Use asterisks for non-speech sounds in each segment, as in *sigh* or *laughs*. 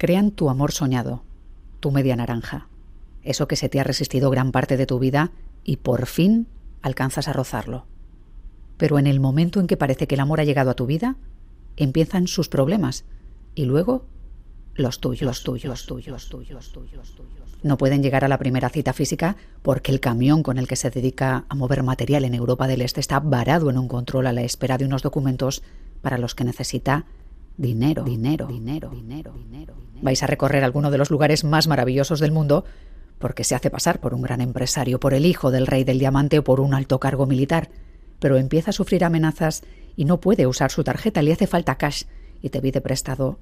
Crean tu amor soñado, tu media naranja, eso que se te ha resistido gran parte de tu vida y por fin alcanzas a rozarlo. Pero en el momento en que parece que el amor ha llegado a tu vida, empiezan sus problemas y luego los tuyos, los tuyos, los tuyos, los tuyos, los tuyos. No pueden llegar a la primera cita física porque el camión con el que se dedica a mover material en Europa del Este está varado en un control a la espera de unos documentos para los que necesita dinero, dinero, dinero, dinero, dinero. Vais a recorrer alguno de los lugares más maravillosos del mundo porque se hace pasar por un gran empresario, por el hijo del rey del diamante o por un alto cargo militar, pero empieza a sufrir amenazas y no puede usar su tarjeta, le hace falta cash y te pide prestado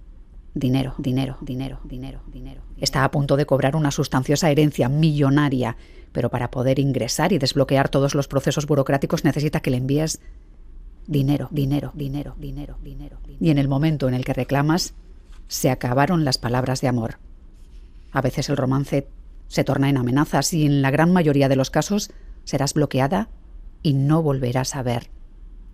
dinero, dinero, dinero, dinero, dinero. Está a punto de cobrar una sustanciosa herencia millonaria, pero para poder ingresar y desbloquear todos los procesos burocráticos necesita que le envíes dinero, dinero, dinero, dinero, dinero. Y en el momento en el que reclamas, se acabaron las palabras de amor. A veces el romance se torna en amenazas y en la gran mayoría de los casos serás bloqueada y no volverás a ver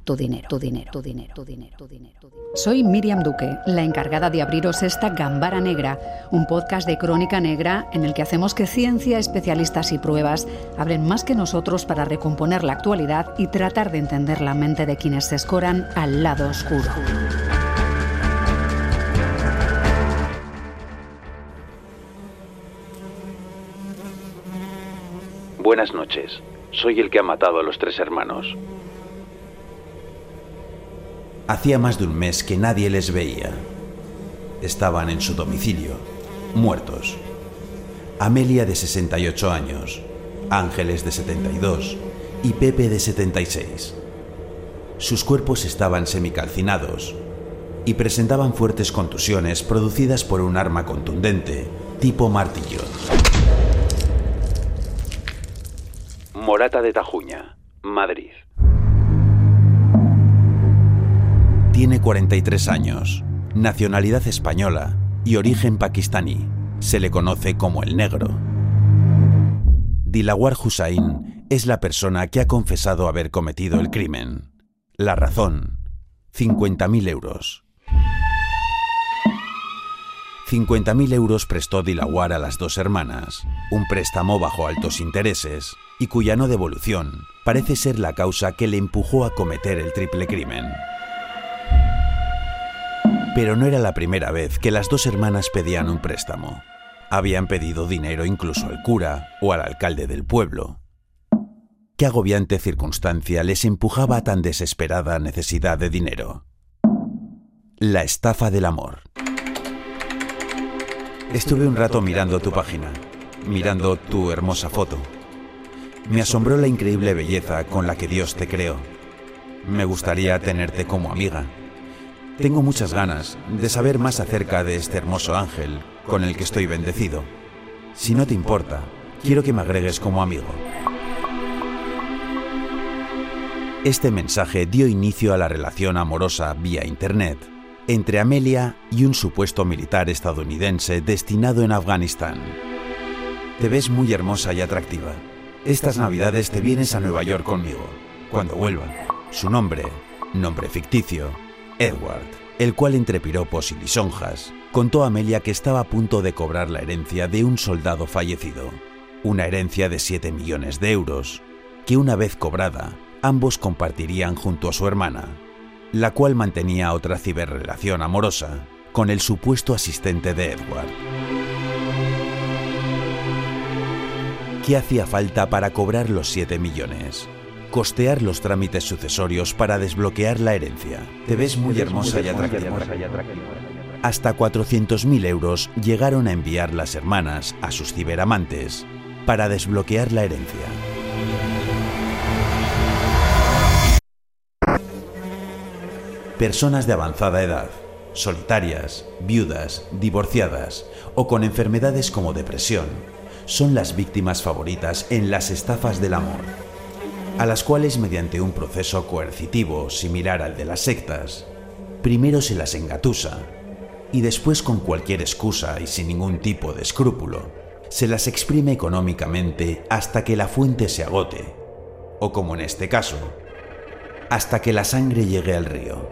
tu dinero, tu dinero, tu dinero, tu dinero, tu dinero. Soy Miriam Duque, la encargada de abriros esta Gambara Negra, un podcast de crónica negra en el que hacemos que ciencia, especialistas y pruebas hablen más que nosotros para recomponer la actualidad y tratar de entender la mente de quienes se escoran al lado oscuro. Buenas noches. Soy el que ha matado a los tres hermanos. Hacía más de un mes que nadie les veía. Estaban en su domicilio, muertos. Amelia de 68 años, Ángeles de 72 y Pepe de 76. Sus cuerpos estaban semicalcinados y presentaban fuertes contusiones producidas por un arma contundente, tipo martillo. Morata de Tajuña, Madrid. Tiene 43 años, nacionalidad española y origen pakistaní. Se le conoce como el negro. Dilawar Hussain es la persona que ha confesado haber cometido el crimen. La razón, 50.000 euros. 50.000 euros prestó Dilawar a las dos hermanas, un préstamo bajo altos intereses y cuya no devolución parece ser la causa que le empujó a cometer el triple crimen. Pero no era la primera vez que las dos hermanas pedían un préstamo. Habían pedido dinero incluso al cura o al alcalde del pueblo. ¿Qué agobiante circunstancia les empujaba a tan desesperada necesidad de dinero? La estafa del amor. Estuve un rato mirando tu página, mirando tu hermosa foto. Me asombró la increíble belleza con la que Dios te creó. Me gustaría tenerte como amiga. Tengo muchas ganas de saber más acerca de este hermoso ángel con el que estoy bendecido. Si no te importa, quiero que me agregues como amigo. Este mensaje dio inicio a la relación amorosa vía Internet entre Amelia y un supuesto militar estadounidense destinado en Afganistán. Te ves muy hermosa y atractiva. Estas navidades te vienes a Nueva York conmigo, cuando vuelva. Su nombre, nombre ficticio, Edward, el cual entre piropos y lisonjas, contó a Amelia que estaba a punto de cobrar la herencia de un soldado fallecido, una herencia de 7 millones de euros, que una vez cobrada, ambos compartirían junto a su hermana, la cual mantenía otra ciberrelación amorosa con el supuesto asistente de Edward. ¿Qué hacía falta para cobrar los 7 millones? Costear los trámites sucesorios para desbloquear la herencia. Te ves muy hermosa y atractiva. Hasta 400.000 euros llegaron a enviar las hermanas a sus ciberamantes para desbloquear la herencia. Personas de avanzada edad, solitarias, viudas, divorciadas o con enfermedades como depresión, son las víctimas favoritas en las estafas del amor, a las cuales mediante un proceso coercitivo similar al de las sectas, primero se las engatusa y después con cualquier excusa y sin ningún tipo de escrúpulo, se las exprime económicamente hasta que la fuente se agote, o como en este caso, hasta que la sangre llegue al río.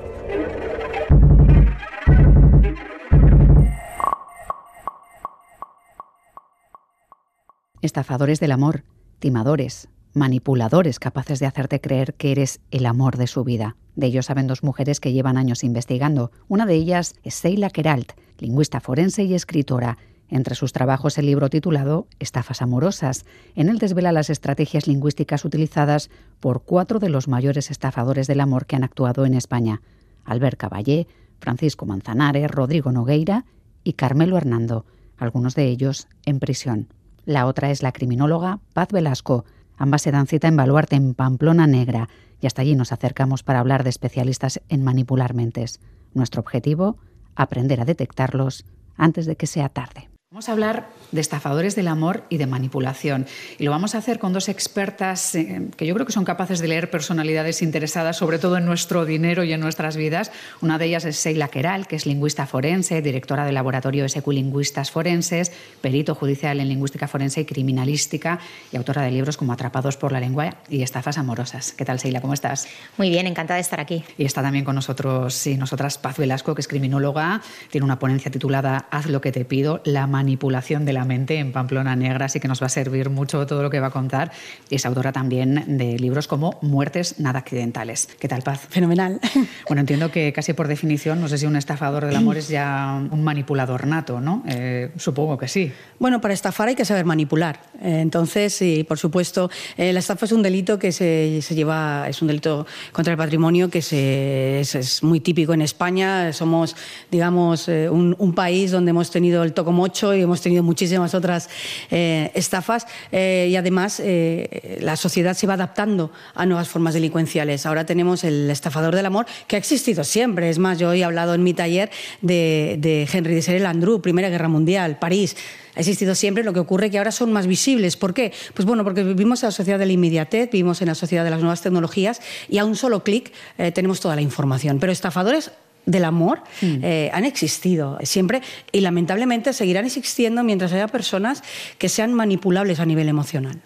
Estafadores del amor, timadores, manipuladores capaces de hacerte creer que eres el amor de su vida. De ellos saben dos mujeres que llevan años investigando. Una de ellas es Seila Keralt, lingüista forense y escritora. Entre sus trabajos el libro titulado Estafas amorosas. En él desvela las estrategias lingüísticas utilizadas por cuatro de los mayores estafadores del amor que han actuado en España. Albert Caballé, Francisco Manzanares, Rodrigo Nogueira y Carmelo Hernando, algunos de ellos en prisión. La otra es la criminóloga Paz Velasco. Ambas se dan cita en Baluarte, en Pamplona Negra, y hasta allí nos acercamos para hablar de especialistas en manipular mentes. Nuestro objetivo, aprender a detectarlos antes de que sea tarde. Vamos a hablar de estafadores del amor y de manipulación. Y lo vamos a hacer con dos expertas eh, que yo creo que son capaces de leer personalidades interesadas, sobre todo en nuestro dinero y en nuestras vidas. Una de ellas es Seila Keral, que es lingüista forense, directora del laboratorio SQ Lingüistas Forenses, perito judicial en lingüística forense y criminalística y autora de libros como Atrapados por la lengua y Estafas amorosas. ¿Qué tal, Seila? ¿Cómo estás? Muy bien, encantada de estar aquí. Y está también con nosotros y nosotras Paz Velasco, que es criminóloga, tiene una ponencia titulada Haz lo que te pido, la manipulación de la mente en Pamplona Negra, así que nos va a servir mucho todo lo que va a contar. Y es autora también de libros como Muertes nada accidentales. ¿Qué tal, Paz? Fenomenal. *laughs* Bueno, entiendo que casi por definición, no sé si un estafador del amor es ya un manipulador nato, ¿no? Eh, supongo que sí. Bueno, para estafar hay que saber manipular. Eh, entonces, sí, por supuesto, eh, la estafa es un delito que se, lleva, es un delito contra el patrimonio que se, es, muy típico en España. Somos, digamos, un, un país donde hemos tenido el tocomocho y hemos tenido muchísimas otras eh, estafas eh, y además eh, la sociedad se va adaptando a nuevas formas delincuenciales. Ahora tenemos el estafador del amor que ha existido siempre. Es más, yo hoy he hablado en mi taller de, de Henry de Serel Andrew, Primera Guerra Mundial, París ha existido siempre, lo que ocurre que ahora son más visibles. ¿Por qué? Pues bueno, porque vivimos en la sociedad de la inmediatez, vivimos en la sociedad de las nuevas tecnologías y a un solo clic tenemos toda la información. Pero estafadores del amor mm. eh, han existido siempre y lamentablemente seguirán existiendo mientras haya personas que sean manipulables a nivel emocional.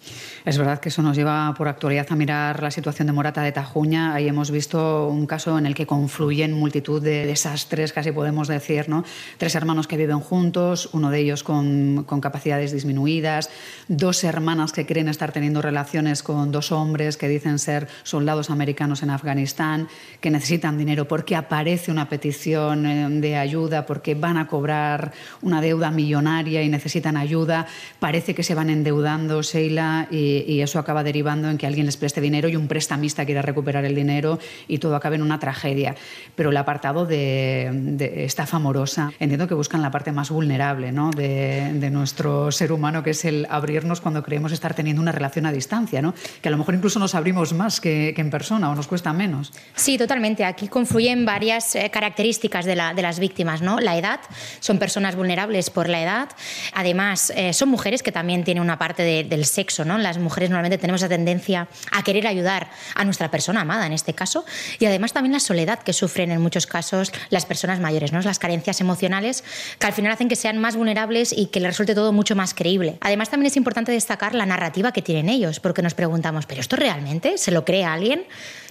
Es verdad que eso nos lleva por actualidad a mirar la situación de Morata de Tajuña. Ahí hemos visto un caso en el que confluyen multitud de desastres, casi podemos decir, ¿no? Tres hermanos que viven juntos, uno de ellos con, con capacidades disminuidas, dos hermanas que creen estar teniendo relaciones con dos hombres que dicen ser soldados americanos en Afganistán, que necesitan dinero porque aparece una petición eh, de ayuda porque van a cobrar una deuda millonaria y necesitan ayuda. Parece que se van endeudando, Sheila, y, eso acaba derivando en que alguien les preste dinero y un prestamista quiera recuperar el dinero y todo acaba en una tragedia. Pero el apartado de, estafa amorosa, entiendo que buscan la parte más vulnerable ¿no? de, nuestro ser humano, que es el abrirnos cuando creemos estar teniendo una relación a distancia, ¿no? que a lo mejor incluso nos abrimos más que, en persona o nos cuesta menos. Sí, totalmente. Aquí confluyen varias eh, características de, las víctimas, ¿no? La edad, son personas vulnerables por la edad. Además, eh, son mujeres que también tienen una parte del sexo, ¿no? Las mujeres normalmente tenemos la tendencia a querer ayudar a nuestra persona amada, en este caso. Y además también la soledad que sufren en muchos casos las personas mayores, ¿no? Las carencias emocionales que al final hacen que sean más vulnerables y que les resulte todo mucho más creíble. Además, también es importante destacar la narrativa que tienen ellos, porque nos preguntamos, ¿pero esto realmente se lo cree alguien?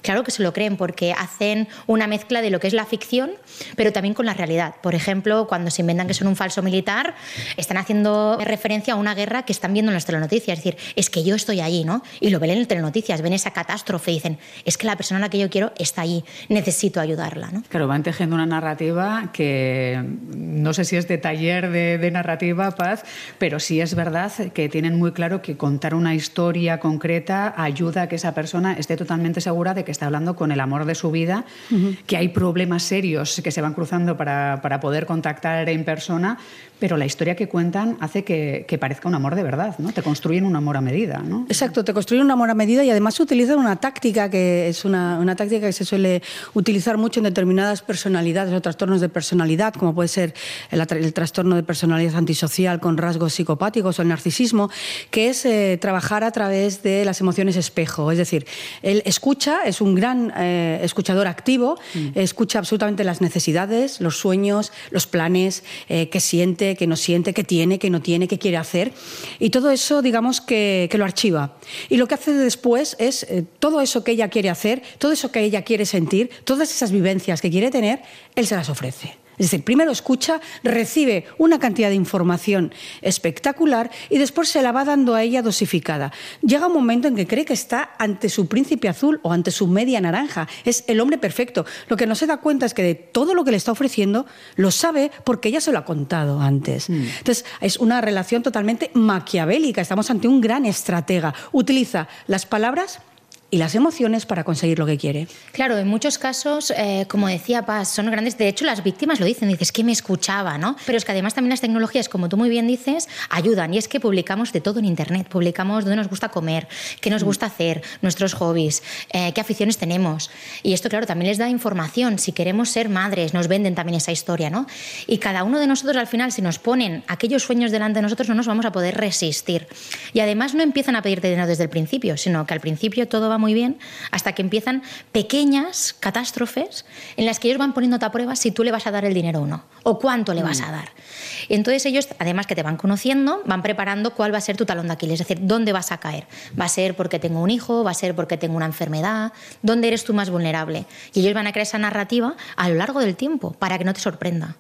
Claro que se lo creen porque hacen una mezcla de lo que es la ficción, pero también con la realidad. Por ejemplo, cuando se inventan que son un falso militar, están haciendo referencia a una guerra que están viendo en las telenoticias. Es decir, es que yo estoy allí, ¿no? Y lo ven en las telenoticias, ven esa catástrofe y dicen, es que la persona a la que yo quiero está allí, necesito ayudarla, ¿no? Claro, van tejiendo una narrativa que no sé si es de taller de, de narrativa, Paz, pero sí es verdad que tienen muy claro que contar una historia concreta ayuda a que esa persona esté totalmente segura de que está hablando con el amor de su vida, que hay problemas serios que se van cruzando para, para, poder contactar en persona, pero la historia que cuentan hace que, que, parezca un amor de verdad, ¿no? Te construyen un amor a medida, ¿no? Exacto, te construyen un amor a medida y además utilizan una táctica que es una, una táctica que se suele utilizar mucho en determinadas personalidades o trastornos de personalidad, como puede ser el, el trastorno de personalidad antisocial con rasgos psicopáticos o el narcisismo, que es eh, trabajar a través de las emociones espejo, es decir, él escucha, es un gran eh, escuchador activo, mm. escucha absolutamente las necesidades, los sueños, los planes, eh, qué siente, qué no siente, qué tiene, qué no tiene, qué quiere hacer. Y todo eso, digamos, que, lo archiva. Y lo que hace después es eh, todo eso que ella quiere hacer, todo eso que ella quiere sentir, todas esas vivencias que quiere tener, él se las ofrece. Es decir, primero escucha, recibe una cantidad de información espectacular y después se la va dando a ella dosificada. Llega un momento en que cree que está ante su príncipe azul o ante su media naranja. Es el hombre perfecto. Lo que no se da cuenta es que de todo lo que le está ofreciendo lo sabe porque ella se lo ha contado antes. Mm. Entonces, es una relación totalmente maquiavélica. Estamos ante un gran estratega. Utiliza las palabras y las emociones para conseguir lo que quiere. Claro, en muchos casos, eh, como decía Paz, son grandes. De hecho, las víctimas lo dicen, dices que me escuchaba, ¿no? Pero es que además también las tecnologías, como tú muy bien dices, ayudan. Y es que publicamos de todo en Internet. Publicamos dónde nos gusta comer, qué nos mm. gusta hacer, nuestros hobbies, eh, qué aficiones tenemos. Y esto, claro, también les da información. Si queremos ser madres, nos venden también esa historia, ¿no? Y cada uno de nosotros, al final, si nos ponen aquellos sueños delante de nosotros, no nos vamos a poder resistir. Y además no empiezan a pedirte dinero desde el principio, sino que al principio todo va muy bien hasta que empiezan pequeñas catástrofes en las que ellos van poniéndote a prueba si tú le vas a dar el dinero o no, o cuánto le vas a mm. dar. Y entonces ellos, además que te van conociendo, van preparando cuál va a ser tu talón de Aquiles, es decir, dónde vas a caer. Va a ser porque tengo un hijo, va a ser porque tengo una enfermedad, dónde eres tú más vulnerable. Y ellos van a crear esa narrativa a lo largo del tiempo para que no te sorprenda.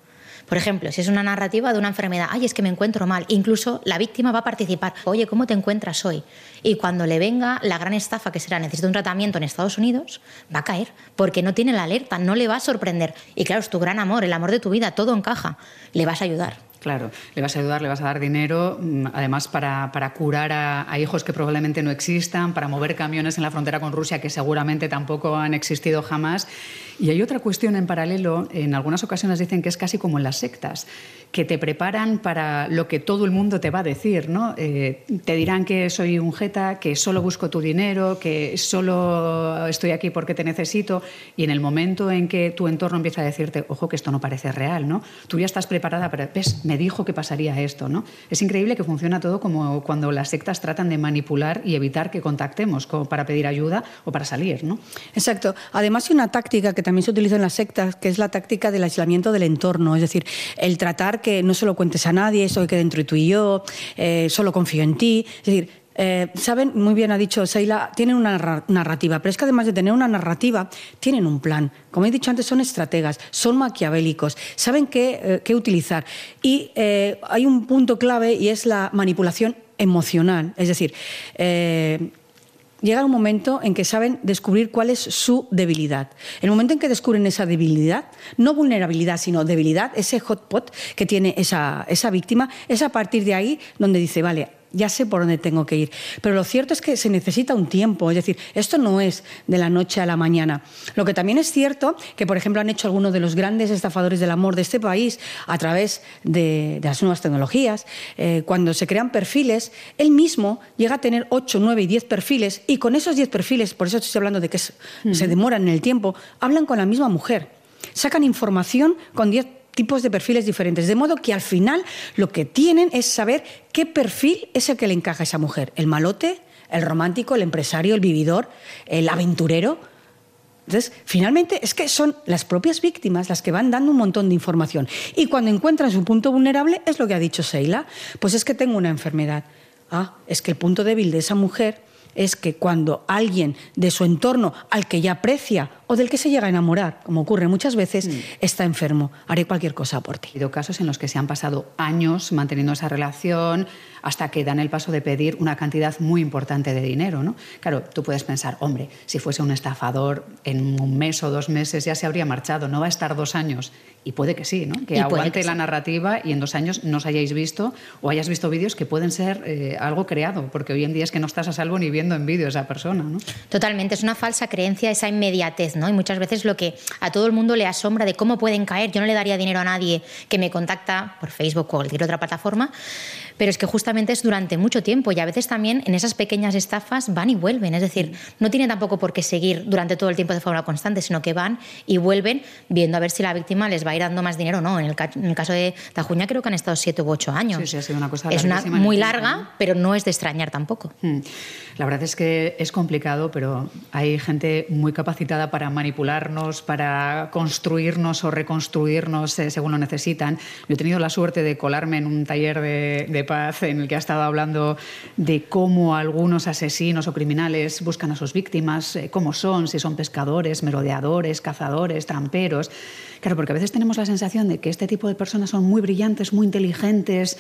Por ejemplo, si es una narrativa de una enfermedad, ay, es que me encuentro mal, incluso la víctima va a participar, oye, ¿cómo te encuentras hoy? Y cuando le venga la gran estafa que será necesito un tratamiento en Estados Unidos, va a caer, porque no tiene la alerta, no le va a sorprender. Y claro, es tu gran amor, el amor de tu vida, todo encaja, le vas a ayudar. Claro, le vas a ayudar, le vas a dar dinero, mm, además para, curar a, hijos que probablemente no existan, para mover camiones en la frontera con Rusia que seguramente tampoco han existido jamás. Y hay otra cuestión en paralelo, en algunas ocasiones dicen que es casi como en las sectas, que te preparan para lo que todo el mundo te va a decir, ¿no? Eh, te dirán que soy un jeta, que solo busco tu dinero, que solo estoy aquí porque te necesito, y en el momento en que tu entorno empieza a decirte, ojo, que esto no parece real, ¿no? Tú ya estás preparada para, ves, me dijo que pasaría esto, ¿no? Es increíble que funciona todo como cuando las sectas tratan de manipular y evitar que contactemos como para pedir ayuda o para salir, ¿no? Exacto. Además hay una táctica que también se utiliza en las sectas, que es la táctica del aislamiento del entorno, es decir, el tratar que no se lo cuentes a nadie, eso que dentro de tú y yo, eh, solo confío en ti, es decir, eh, saben, muy bien ha dicho Seila, tienen una narrativa, pero es que además de tener una narrativa, tienen un plan. Como he dicho antes, son estrategas, son maquiavélicos, saben qué, eh, utilizar. Y eh, hay un punto clave y es la manipulación emocional. Es decir, llega un momento en que saben descubrir cuál es su debilidad. El momento en que descubren esa debilidad, no vulnerabilidad, sino debilidad, ese hotpot que tiene esa, esa víctima, es a partir de ahí donde dice, vale, ya sé por dónde tengo que ir. Pero lo cierto es que se necesita un tiempo, es decir, esto no es de la noche a la mañana. Lo que también es cierto, que por ejemplo han hecho algunos de los grandes estafadores del amor de este país a través de, las nuevas tecnologías, eh, cuando se crean perfiles, él mismo llega a tener 8, 9 y 10 perfiles y con esos 10 perfiles, por eso estoy hablando de que se demoran en el tiempo, hablan con la misma mujer. Sacan información con 10 tipos de perfiles diferentes. De modo que al final lo que tienen es saber qué perfil es el que le encaja a esa mujer. El malote, el romántico, el empresario, el vividor, el aventurero. Entonces, finalmente es que son las propias víctimas las que van dando un montón de información. Y cuando encuentran su punto vulnerable, es lo que ha dicho Seila, pues es que tengo una enfermedad. Ah, es que el punto débil de esa mujer es que cuando alguien de su entorno al que ya aprecia o del que se llega a enamorar, como ocurre muchas veces, mm. está enfermo, haré cualquier cosa por ti. Ha habido casos en los que se han pasado años manteniendo esa relación hasta que dan el paso de pedir una cantidad muy importante de dinero. ¿no? Claro, tú puedes pensar, hombre, si fuese un estafador en un mes o dos meses ya se habría marchado, no va a estar dos años. Y puede que sí, ¿no? que aguante la narrativa y en dos años no os hayáis visto o hayas visto vídeos que pueden ser eh, algo creado, porque hoy en día es que no estás a salvo ni viendo en vídeo a esa persona. ¿no? Totalmente, es una falsa creencia esa inmediatez, Y muchas veces lo que a todo el mundo le asombra de cómo pueden caer. Yo no le daría dinero a nadie que me contacta por Facebook o cualquier otra plataforma, pero es que justamente es durante mucho tiempo y a veces también en esas pequeñas estafas van y vuelven. Es decir, no tiene tampoco por qué seguir durante todo el tiempo de forma constante, sino que van y vuelven viendo a ver si la víctima les va a ir dando más dinero o no. En el, caso de Tajuña creo que han estado siete u ocho años. Sí, sí, ha sido una cosa Es una muy larga, pero no es de extrañar tampoco. Hmm. La verdad es que es complicado, pero hay gente muy capacitada para para manipularnos, para construirnos o reconstruirnos eh, según lo necesitan. Yo he tenido la suerte de colarme en un taller de, en el que ha estado hablando de cómo algunos asesinos o criminales buscan a sus víctimas, eh, cómo son, si son pescadores, merodeadores, cazadores, tramperos. Claro, porque a veces tenemos la sensación de que este tipo de personas son muy brillantes, muy inteligentes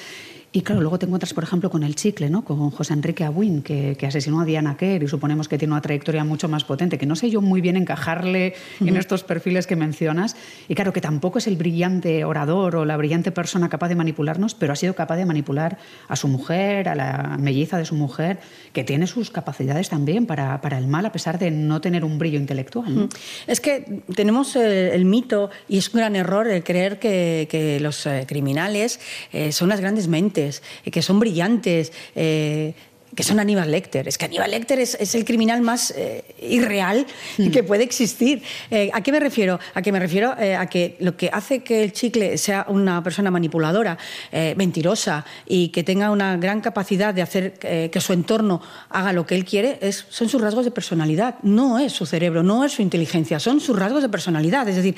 y claro, luego te encuentras, por ejemplo, con el chicle, ¿no? con José Enrique Abuin, que, asesinó a Diana Kerr y suponemos que tiene una trayectoria mucho más potente, que no sé yo muy bien encajarle en estos perfiles que mencionas. Y claro, que tampoco es el brillante orador o la brillante persona capaz de manipularnos, pero ha sido capaz de manipular a su mujer, a la melliza de su mujer, que tiene sus capacidades también para, para el mal, a pesar de no tener un brillo intelectual. Es que tenemos el, mito, y es un gran error el creer que, que los eh, criminales eh, son las grandes mentes que son brillantes, eh, que son Aníbal Lecter. Es que Aníbal Lecter es, el criminal más eh, irreal hmm. que puede existir. Eh, ¿A qué me refiero? A que me refiero a que lo que hace que el chicle sea una persona manipuladora, mentirosa y que tenga una gran capacidad de hacer que su entorno haga lo que él quiere es, son sus rasgos de personalidad. No es su cerebro, no es su inteligencia, son sus rasgos de personalidad. Es decir,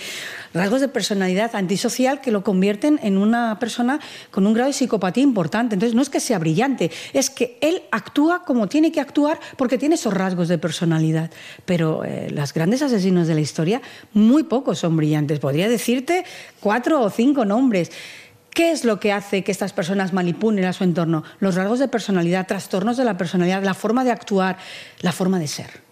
rasgos de personalidad antisocial que lo convierten en una persona con un grado de psicopatía importante. Entonces, no es que sea brillante, es que él actúa como tiene que actuar porque tiene esos rasgos de personalidad. Pero eh, los grandes asesinos de la historia, muy pocos son brillantes. Podría decirte cuatro o cinco nombres. ¿Qué es lo que hace que estas personas manipulen a su entorno? Los rasgos de personalidad, trastornos de la personalidad, la forma de actuar, la forma de ser.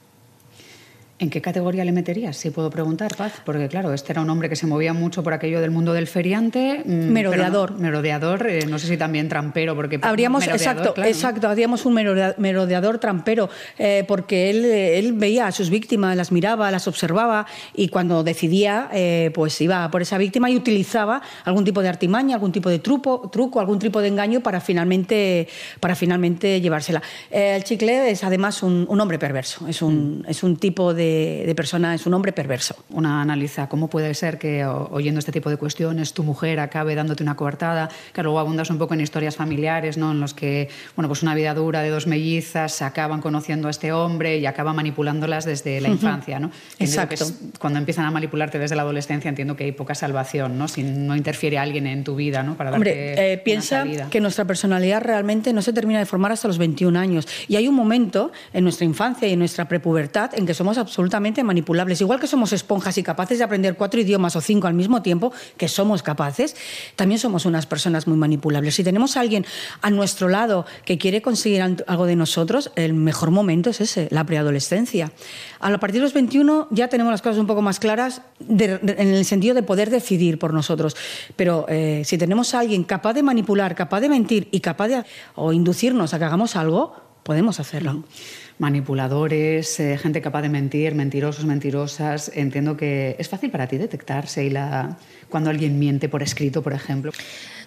¿En qué categoría le meterías, si puedo preguntar, Paz? Porque claro, este era un hombre que se movía mucho por aquello del mundo del feriante. Mm, merodeador. merodeador, eh, no sé si también trampero, porque... Habríamos, exacto, exacto, habríamos un merodeador trampero, eh, porque él, eh, él veía a sus víctimas, las miraba, las observaba y cuando decidía, pues iba por esa víctima y utilizaba algún tipo de artimaña, algún tipo de truco, truco algún tipo de engaño para finalmente, para finalmente llevársela. el chicle es además un, hombre perverso, es un, mm. es un tipo de de, persona es un hombre perverso. Una analiza cómo puede ser que oyendo este tipo de cuestiones tu mujer acabe dándote una coartada, que luego abundas un poco en historias familiares, ¿no? en los que bueno, pues una vida dura de dos mellizas acaban conociendo a este hombre y acaba manipulándolas desde la infancia. ¿no? Exacto. cuando empiezan a manipularte desde la adolescencia entiendo que hay poca salvación, ¿no? si no interfiere alguien en tu vida ¿no? para Hombre, eh, piensa que nuestra personalidad realmente no se termina de formar hasta los 21 años y hay un momento en nuestra infancia y en nuestra prepubertad en que somos absolutamente absolutamente manipulables. Igual que somos esponjas y capaces de aprender cuatro idiomas o cinco al mismo tiempo, que somos capaces, también somos unas personas muy manipulables. Si tenemos a alguien a nuestro lado que quiere conseguir algo de nosotros, el mejor momento es ese, la preadolescencia. A partir de los 21 ya tenemos las cosas un poco más claras en el sentido de poder decidir por nosotros. Pero eh, si tenemos a alguien capaz de manipular, capaz de mentir y capaz de o inducirnos a que hagamos algo, podemos hacerlo manipuladores, eh, gente capaz de mentir, mentirosos, mentirosas. Entiendo que es fácil para ti detectarse y la, cuando alguien miente por escrito, por ejemplo.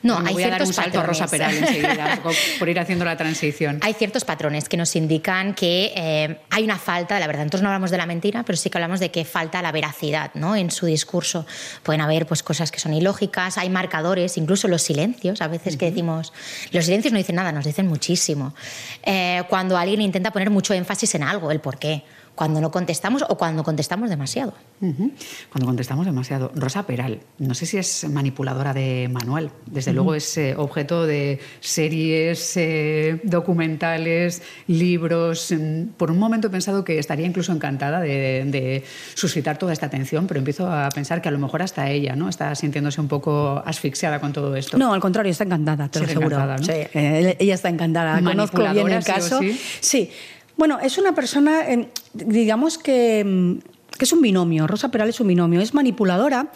No, hay voy ciertos a dar un salto Rosa Peral *laughs* enseguida, por ir haciendo la transición. Hay ciertos patrones que nos indican que eh, hay una falta de la verdad. Entonces no hablamos de la mentira, pero sí que hablamos de que falta la veracidad ¿no? en su discurso. Pueden haber pues, cosas que son ilógicas, hay marcadores, incluso los silencios. A veces que decimos, los silencios no dicen nada, nos dicen muchísimo. Eh, cuando alguien intenta poner mucho énfasis en algo, el por qué cuando no contestamos o cuando contestamos demasiado. Cuando contestamos demasiado. Rosa Peral, no sé si es manipuladora de manual. Desde luego es eh, objeto de series, eh, documentales, libros. Por un momento he pensado que estaría incluso encantada de, suscitar toda esta atención, pero empiezo a pensar que a lo mejor hasta ella ¿no? está sintiéndose un poco asfixiada con todo esto. No, al contrario, está encantada, te lo aseguro. Eh, ella está encantada. Conozco bien el caso. sí bueno, es una persona, digamos que mm, que es un binomio, Rosa Peral es un binomio, es manipuladora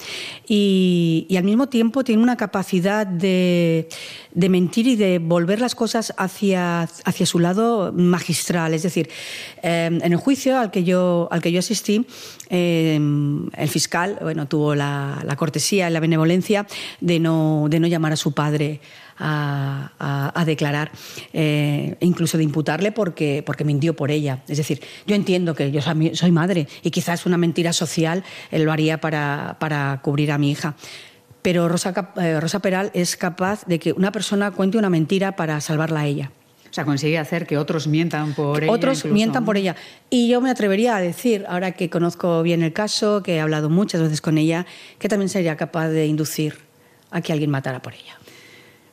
y, al mismo tiempo tiene una capacidad de, mentir y de volver las cosas hacia, hacia su lado magistral. Es decir, em, en el juicio al que yo, al que yo asistí, em, el fiscal bueno, tuvo la, la, cortesía y la benevolencia de no, de no llamar a su padre a, declarar, eh, incluso de imputarle porque, porque mintió por ella. Es decir, yo entiendo que yo soy madre y quizás una mentira social él lo haría para, para cubrir a mi hija. Pero Rosa, eh, Rosa Peral es capaz de que una persona cuente una mentira para salvarla a ella. O sea, consigue hacer que otros mientan por ella. Otros mientan por ella. Y yo me atrevería a decir, ahora que conozco bien el caso, que he hablado muchas veces con ella, que también sería capaz de inducir a que alguien matara por ella.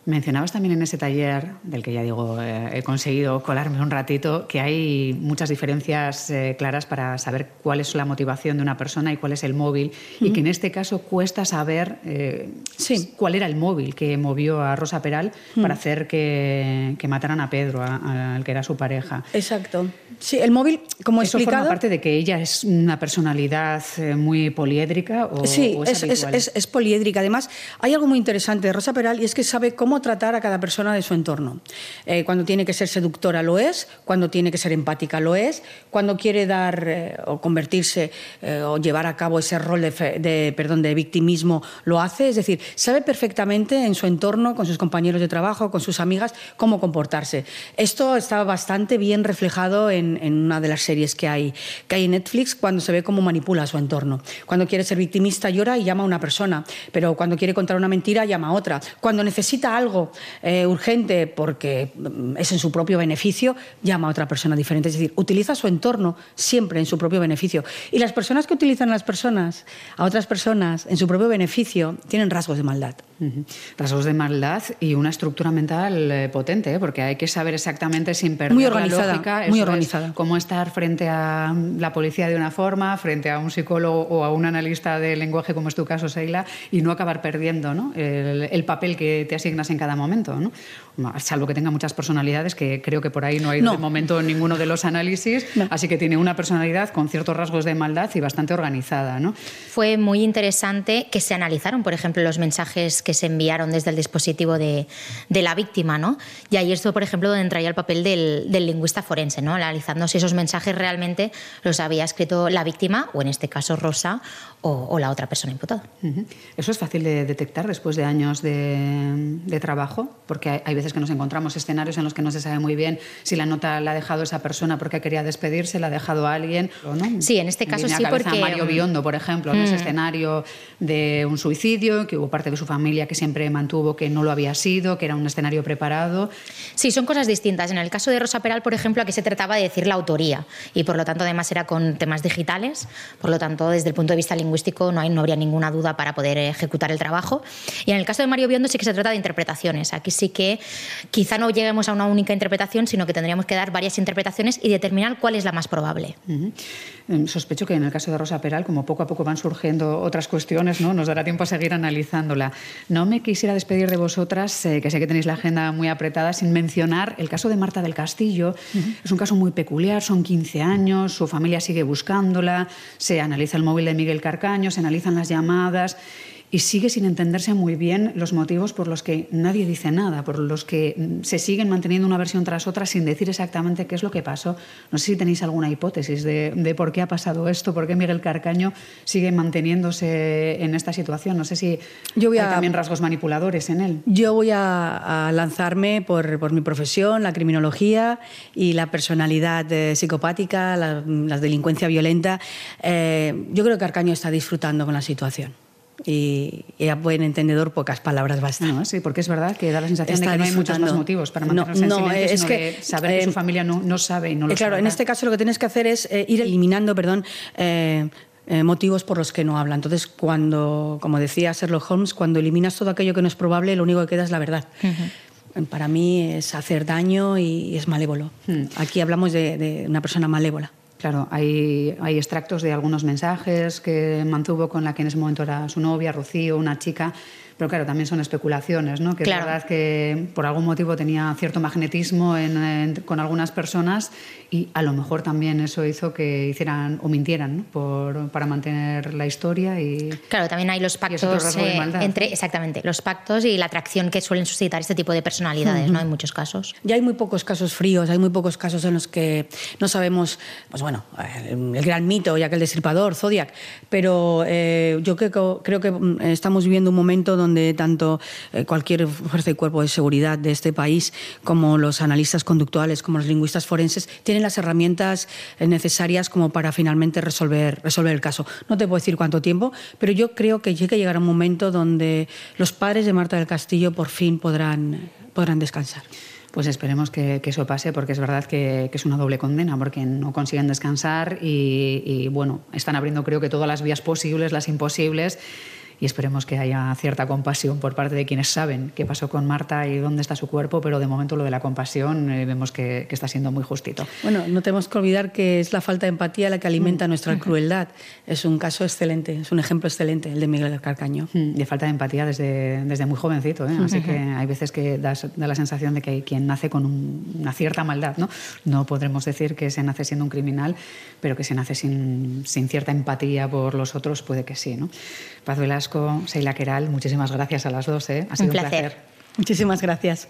Mencionabas también en ese taller, del que ya digo, eh, he conseguido colarme un ratito, que hay muchas diferencias eh, claras para saber cuál es la motivación de una persona y cuál es el móvil, y que en este caso cuesta saber eh, Sí. cuál era el móvil que movió a Rosa Peral para hacer que, que mataran a Pedro, al que era su pareja. Exacto. Sí, el móvil, como he ¿Eso explicado... forma parte de que ella es una personalidad eh, muy poliédrica o, Sí, o es, es, es- es poliédrica. Además, hay algo muy interesante de Rosa Peral y es que sabe cómo tratar a cada persona de su entorno. Eh, cuando tiene que ser seductora lo es, cuando tiene que ser empática lo es, cuando quiere dar eh, o convertirse eh, o llevar a cabo ese rol de, fe- de, perdón, de victimismo lo hace. Es decir, sabe perfectamente en su entorno, con sus compañeros de trabajo, con sus amigas, cómo comportarse. Esto está bastante bien reflejado en, en una de las series que hay, que hay en Netflix cuando se ve cómo manipula su entorno. Cuando quiere ser victimista llora y llama a una persona, pero cuando quiere contar una mentira llama a otra. Cuando necesita algo eh, urgente porque mm, es en su propio beneficio, llama a otra persona diferente. Es decir, utiliza su entorno siempre en su propio beneficio. Y las personas que utilizan a las personas, a otras personas, en su propio beneficio, tienen rasgos de maldad. Ujú. Rasgos de maldad y una estructura mental eh, potente, ¿eh? porque hay que saber exactamente sin perder Muy la organizada, lógica, muy eso es, organizada. cómo estar frente a la policía de una forma, frente a un psicólogo o a un analista de lenguaje, como es tu caso, Seila, y no acabar perdiendo ¿no? El, el papel que te asignas en cada momento. ¿no? Salvo que tenga muchas personalidades, que creo que por ahí no hay No. de momento ninguno de los análisis, así que tiene una personalidad con ciertos rasgos de maldad y bastante organizada. ¿no? Fue muy interesante que se analizaron, por ejemplo, los mensajes que se enviaron desde el dispositivo de, de la víctima, ¿no? Y ahí esto, por ejemplo, donde entraría el papel del, del lingüista forense, ¿no? Analizando si esos mensajes realmente los había escrito la víctima, o en este caso Rosa, o, o la otra persona imputada. Eso es fácil de detectar después de años de, de trabajo, porque hay, hay veces que nos encontramos escenarios en los que no se sabe muy bien si la nota la ha dejado esa persona porque quería despedirse, la ha dejado a alguien o no. Sí, en este caso sí, porque, Mario mm, Biondo, por ejemplo, en ese escenario de un suicidio, que hubo parte de su familia que siempre mantuvo que no lo había sido, que era un escenario preparado. Sí, son cosas distintas. En el caso de Rosa Peral, por ejemplo, aquí se trataba de decir la autoría y por lo tanto además era con temas digitales, por lo tanto desde el punto de vista lingüístico no, hay, no habría ninguna duda para poder ejecutar el trabajo. Y en el caso de Mario Biondo sí que se trata de interpretaciones. Aquí sí que quizá no lleguemos a una única interpretación, sino que tendríamos que dar varias interpretaciones y determinar cuál es la más probable. Eh, Sospecho que en el caso de Rosa Peral, como poco a poco van surgiendo otras cuestiones, ¿no? nos dará tiempo a seguir analizándola. No me quisiera despedir de vosotras, eh, que sé que tenéis la agenda muy apretada, sin mencionar el caso de Marta del Castillo. Es un caso muy peculiar, son 15 años, su familia sigue buscándola, se analiza el móvil de Miguel Se analizan las llamadas. Y sigue sin entenderse muy bien los motivos por los que nadie dice nada, por los que mm, se siguen manteniendo una versión tras otra sin decir exactamente qué es lo que pasó. No sé si tenéis alguna hipótesis de, de por qué ha pasado esto, por qué Miguel Carcaño sigue manteniéndose en esta situación. No sé si Yo voy hay a- también rasgos manipuladores en él. Yo voy a, a lanzarme por, por mi profesión, la criminología y la personalidad eh, psicopática, la, la delincuencia violenta. Eh, yo creo que Arcaño está disfrutando con la situación. Y, y a buen entendedor pocas palabras bastan. No, sí, porque es verdad que da la sensación Está de que no hay muchos más motivos para No, mantenerse no, en silencio, es sino que, de saber que eh, su familia no, no sabe y no lo Eh, claro, en este caso lo que tienes que hacer es eh, ir eliminando, perdón, eh, eh, motivos por los que no habla. Entonces, cuando, como decía Sherlock Holmes, cuando eliminas todo aquello que no es probable, lo único que queda es la verdad. Para mí es hacer daño y es malévolo. Aquí hablamos de, de una persona malévola. Claro, hay, hay extractos de algunos mensajes que mantuvo con la que en ese momento era su novia, Rocío, una chica, pero claro, también son especulaciones, ¿no? Que Claro. es verdad que por algún motivo tenía cierto magnetismo en- en- con algunas personas y a lo mejor también eso hizo que hicieran o mintieran ¿no? por, para mantener la historia y... Claro, también hay los pactos eh, entre, exactamente, los pactos y la atracción que suelen suscitar este tipo de personalidades, ¿no? En muchos casos. Ya hay muy pocos casos fríos, hay muy pocos casos en los que no sabemos, pues bueno, el, el gran mito, ya que el destripador, Zodiac, pero eh, yo creo, creo que mm, estamos viviendo un momento donde tanto eh, cualquier fuerza y cuerpo de seguridad de este país, como los analistas conductuales, como los lingüistas forenses, tienen las herramientas eh, necesarias como para finalmente resolver, resolver el caso. No te puedo decir cuánto tiempo, pero yo creo que llega a llegar un momento donde los padres de Marta del Castillo por fin podrán, podrán descansar. Pues esperemos que, eso pase, porque es verdad que, es una doble condena, porque no consiguen descansar y, y, bueno, están abriendo creo que todas las vías posibles, las imposibles y esperemos que haya cierta compasión por parte de quienes saben qué pasó con Marta y dónde está su cuerpo, pero de momento lo de la compasión eh, vemos que, está siendo muy justito. Bueno, no tenemos que olvidar que es la falta de empatía la que alimenta mm. nuestra crueldad. Es un caso excelente, es un ejemplo excelente el de Miguel Carcaño. Mm, de falta de empatía desde, desde muy jovencito, ¿eh? así que hay veces que da, la sensación de que hay quien nace con una cierta maldad. ¿no? no podremos decir que se nace siendo un criminal, pero que se nace sin, sin cierta empatía por los otros, puede que sí. ¿no? Paz Velasco, Seila Queral, muchísimas gracias a las dos. ¿eh? Ha sido un, placer. Muchísimas gracias.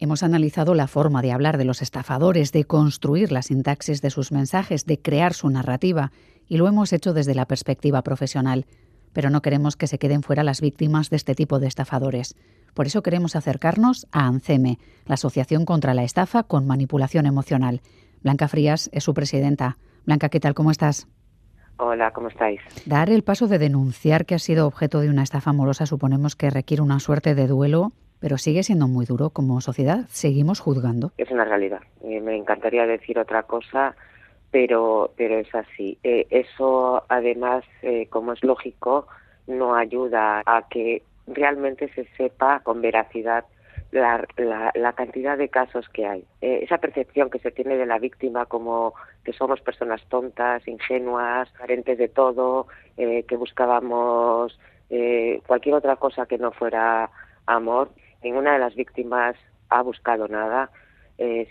Hemos analizado la forma de hablar de los estafadores, de construir la sintaxis de sus mensajes, de crear su narrativa, y lo hemos hecho desde la perspectiva profesional. Pero no queremos que se queden fuera las víctimas de este tipo de estafadores. Por eso queremos acercarnos a ANCEME, la Asociación contra la Estafa con Manipulación Emocional. Blanca Frías es su presidenta. Blanca, ¿qué tal? ¿Cómo estás? Hola, ¿cómo estáis? Dar el paso de denunciar que ha sido objeto de una estafa amorosa suponemos que requiere una suerte de duelo, pero sigue siendo muy duro como sociedad. Seguimos juzgando. Es una realidad. Eh, me encantaría decir otra cosa, pero, pero es así. Eh, eso, además, eh, como es lógico, no ayuda a que realmente se sepa con veracidad la, la, cantidad de casos que hay. Eh, esa percepción que se tiene de la víctima como que somos personas tontas, ingenuas, carentes de todo, eh, que buscábamos eh, cualquier otra cosa que no fuera amor. Ninguna de las víctimas ha buscado nada,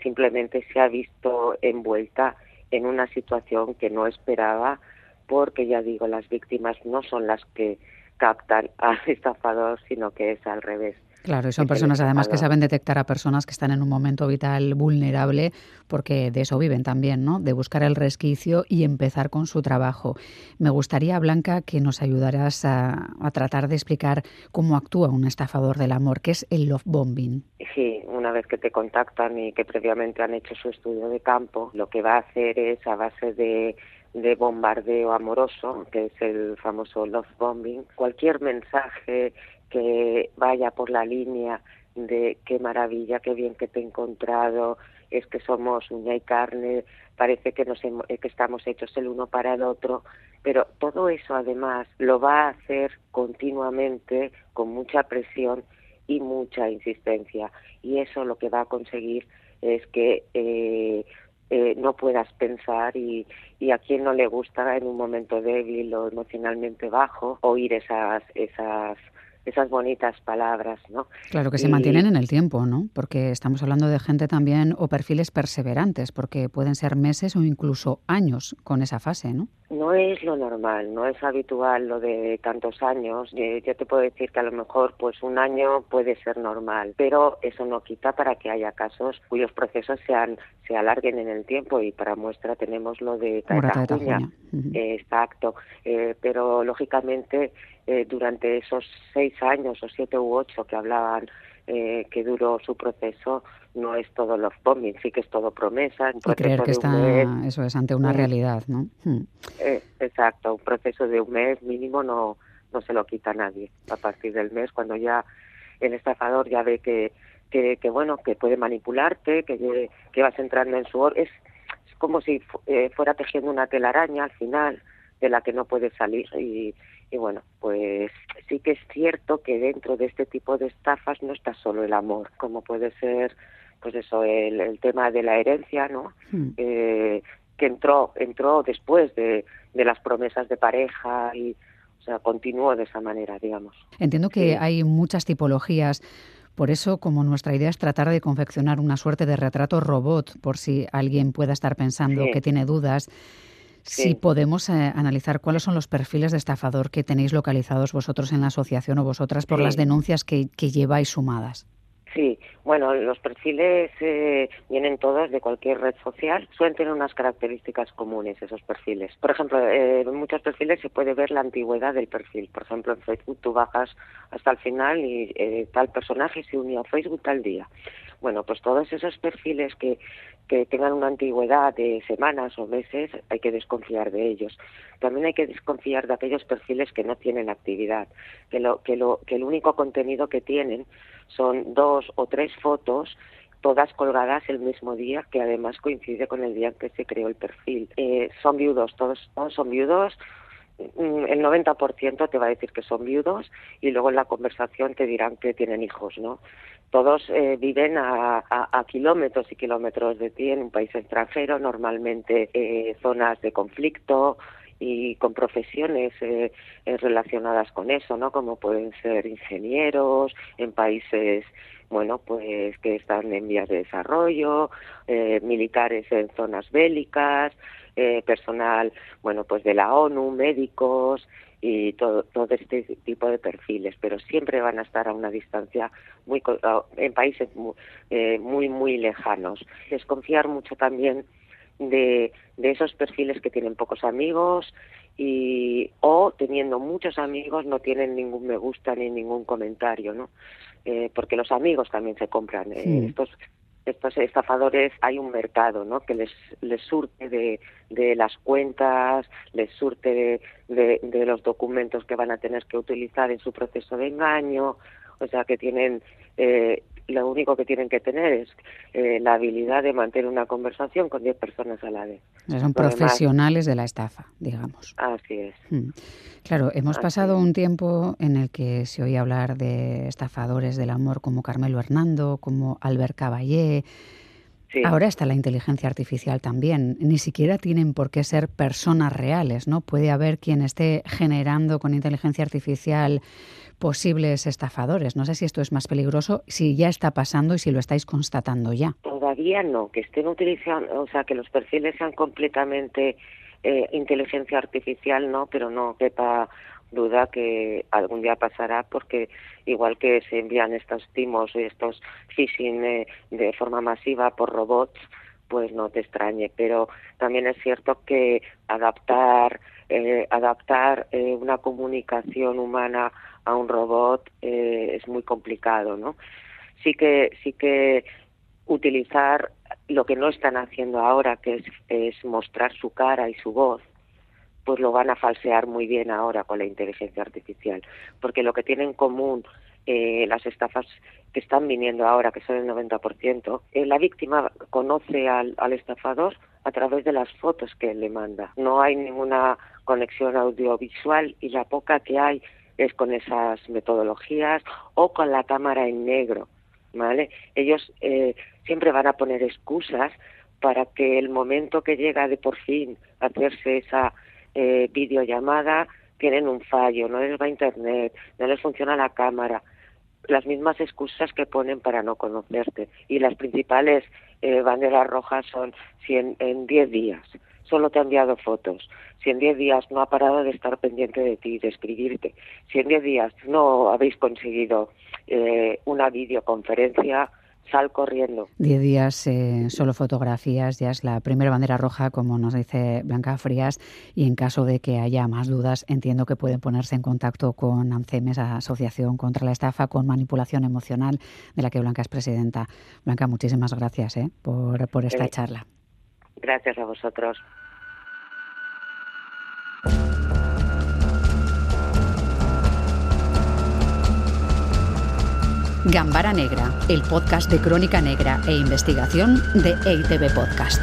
simplemente se ha visto envuelta en una situación que no esperaba, porque ya digo, las víctimas no son las que captan al *laughs* estafador, sino que es al revés. Claro, y son personas además que saben detectar a personas que están en un momento vital vulnerable, porque de eso viven también, ¿no? De buscar el resquicio y empezar con su trabajo. Me gustaría, Blanca, que nos ayudaras a, tratar de explicar cómo actúa un estafador del amor, que es el love bombing. Sí, una vez que te contactan y que previamente han hecho su estudio de campo, lo que va a hacer es a base de de bombardeo amoroso, que es el famoso love bombing, cualquier mensaje que vaya por la línea de qué maravilla, qué bien que te he encontrado, es que somos uña y carne, parece que, nos que estamos hechos el uno para el otro, pero todo eso además lo va a hacer continuamente con mucha presión y mucha insistencia y eso lo que va a conseguir es que eh, eh, no puedas pensar y, y a quien no le gusta en un momento débil o emocionalmente bajo oír esas esas esas bonitas palabras, ¿no? Claro que se mantienen en el tiempo, ¿no? Porque estamos hablando de gente también o perfiles perseverantes, porque pueden ser meses o incluso años con esa fase, ¿no? No es lo normal, no es habitual lo de tantos años. Eh, yo te puedo decir que a lo mejor pues un año puede ser normal, pero eso no quita para que haya casos cuyos procesos sean se alarguen en el tiempo y para muestra tenemos lo de Tajuña. Eh, exacto, eh, pero lógicamente eh, durante esos seis años o siete u ocho que hablaban eh, que duró su proceso, no es todo love bombing, sí que es todo promesa. Un y creer que está, eso es, ante una realidad, ¿no? Hmm. Eh, exacto, un proceso de un mes mínimo no, no se lo quita nadie. A partir del mes, cuando ya el estafador ya ve que, que, que bueno, que puede manipularte, que, que vas entrando en su... Es, es como si fuera tejiendo una telaraña al final de la que no puede salir y y bueno, pues sí que es cierto que dentro de este tipo de estafas no está solo el amor, como puede ser, pues eso, el, tema de la herencia, ¿no? Hmm. Eh, que entró, entró después de, de las promesas de pareja y, o sea, continuó de esa manera, digamos. Entiendo que hay muchas tipologías. Por eso, como nuestra idea es tratar de confeccionar una suerte de retrato robot, por si alguien pueda estar pensando que tiene dudas, si podemos eh, analizar cuáles son los perfiles de estafador que tenéis localizados vosotros en la asociación o vosotras por las denuncias que, lleváis sumadas. Sí, bueno, los perfiles eh, vienen todos de cualquier red social, suelen tener unas características comunes esos perfiles. Por ejemplo, eh, en muchos perfiles se puede ver la antigüedad del perfil. Por ejemplo, en Facebook tú bajas hasta el final y tal personaje se unió a Facebook tal día. Bueno, pues todos esos perfiles que tengan una antigüedad de semanas o meses, hay que desconfiar de ellos. También hay que desconfiar de aquellos perfiles que no tienen actividad, que, lo, que, lo, que el único contenido que tienen son dos o tres fotos todas colgadas el mismo día, que además coincide con el día en que se creó el perfil. Eh, son viudos, todos, todos son viudos, mm, el 90% te va a decir que son viudos y luego en la conversación te dirán que tienen hijos, ¿no? Todos eh, viven a, kilómetros y kilómetros de ti en un país extranjero, normalmente eh, zonas de conflicto y con profesiones eh, relacionadas con eso, ¿no? Como pueden ser ingenieros en países bueno, pues que están en vías de desarrollo, militares en zonas bélicas, personal, bueno, pues de la ONU, médicos, y todo, todo este tipo de perfiles, pero siempre van a estar a una distancia muy en países eh, muy, muy, lejanos. Desconfiar mucho también de, de esos perfiles que tienen pocos amigos y o teniendo muchos amigos no tienen ningún me gusta ni ningún comentario, ¿no? Eh, porque los amigos también se compran. Eh, estos estos estafadores hay un mercado ¿no? que les, les surte de, de las cuentas, les surte de, de, los documentos que van a tener que utilizar en su proceso de engaño, o sea que tienen eh, lo único que tienen que tener es eh, la habilidad de mantener una conversación con 10 personas a la vez. Son profesionales de la estafa, digamos. Así es. Hmm. Claro, hemos pasado un tiempo en el que se oía hablar de estafadores del amor como Carmelo Hernando, como Albert Caballé. Ahora está la inteligencia artificial también. Ni siquiera tienen por qué ser personas reales, ¿no? Puede haber quien esté generando con inteligencia artificial posibles estafadores. No sé si esto es más peligroso, si ya está pasando y si lo estáis constatando ya. Todavía no, que estén utilizando, o sea, que los perfiles sean completamente eh, inteligencia artificial, no, pero no quepa duda que algún día pasará porque igual que se envían estos timos, estos phishing eh, de forma masiva por robots, pues no te extrañe, pero también es cierto que adaptar eh, adaptar eh, una comunicación humana a un robot eh, es muy complicado, ¿no? Sí que sí que utilizar lo que no están haciendo ahora, que es, mostrar su cara y su voz, pues lo van a falsear muy bien ahora con la inteligencia artificial, porque lo que tienen en común eh, las estafas que están viniendo ahora, que son el 90%, eh, la víctima conoce al, al estafador a través de las fotos que él le manda. No hay ninguna conexión audiovisual y la poca que hay es con esas metodologías o con la cámara en negro, ¿vale? Ellos eh, siempre van a poner excusas para que el momento que llega de por fin hacerse esa eh, videollamada tienen un fallo, no les va internet, no les funciona la cámara, las mismas excusas que ponen para no conocerte. Y las principales eh, banderas rojas son si en 10 días solo te ha enviado fotos, si en 10 días no ha parado de estar pendiente de ti, de escribirte, si en 10 días no habéis conseguido eh, una videoconferencia, sal corriendo. 10 días, eh, solo fotografías, ya es la primera bandera roja, como nos dice Blanca Frías, y en caso de que haya más dudas, entiendo que pueden ponerse en contacto con ANCEMES, Asociación contra la Estafa con Manipulación Emocional, de la que Blanca es presidenta. Blanca, muchísimas gracias eh, por, por esta charla. Gracias a vosotros. Gambara Negra, el podcast de crónica negra e investigación de EITB Podcast.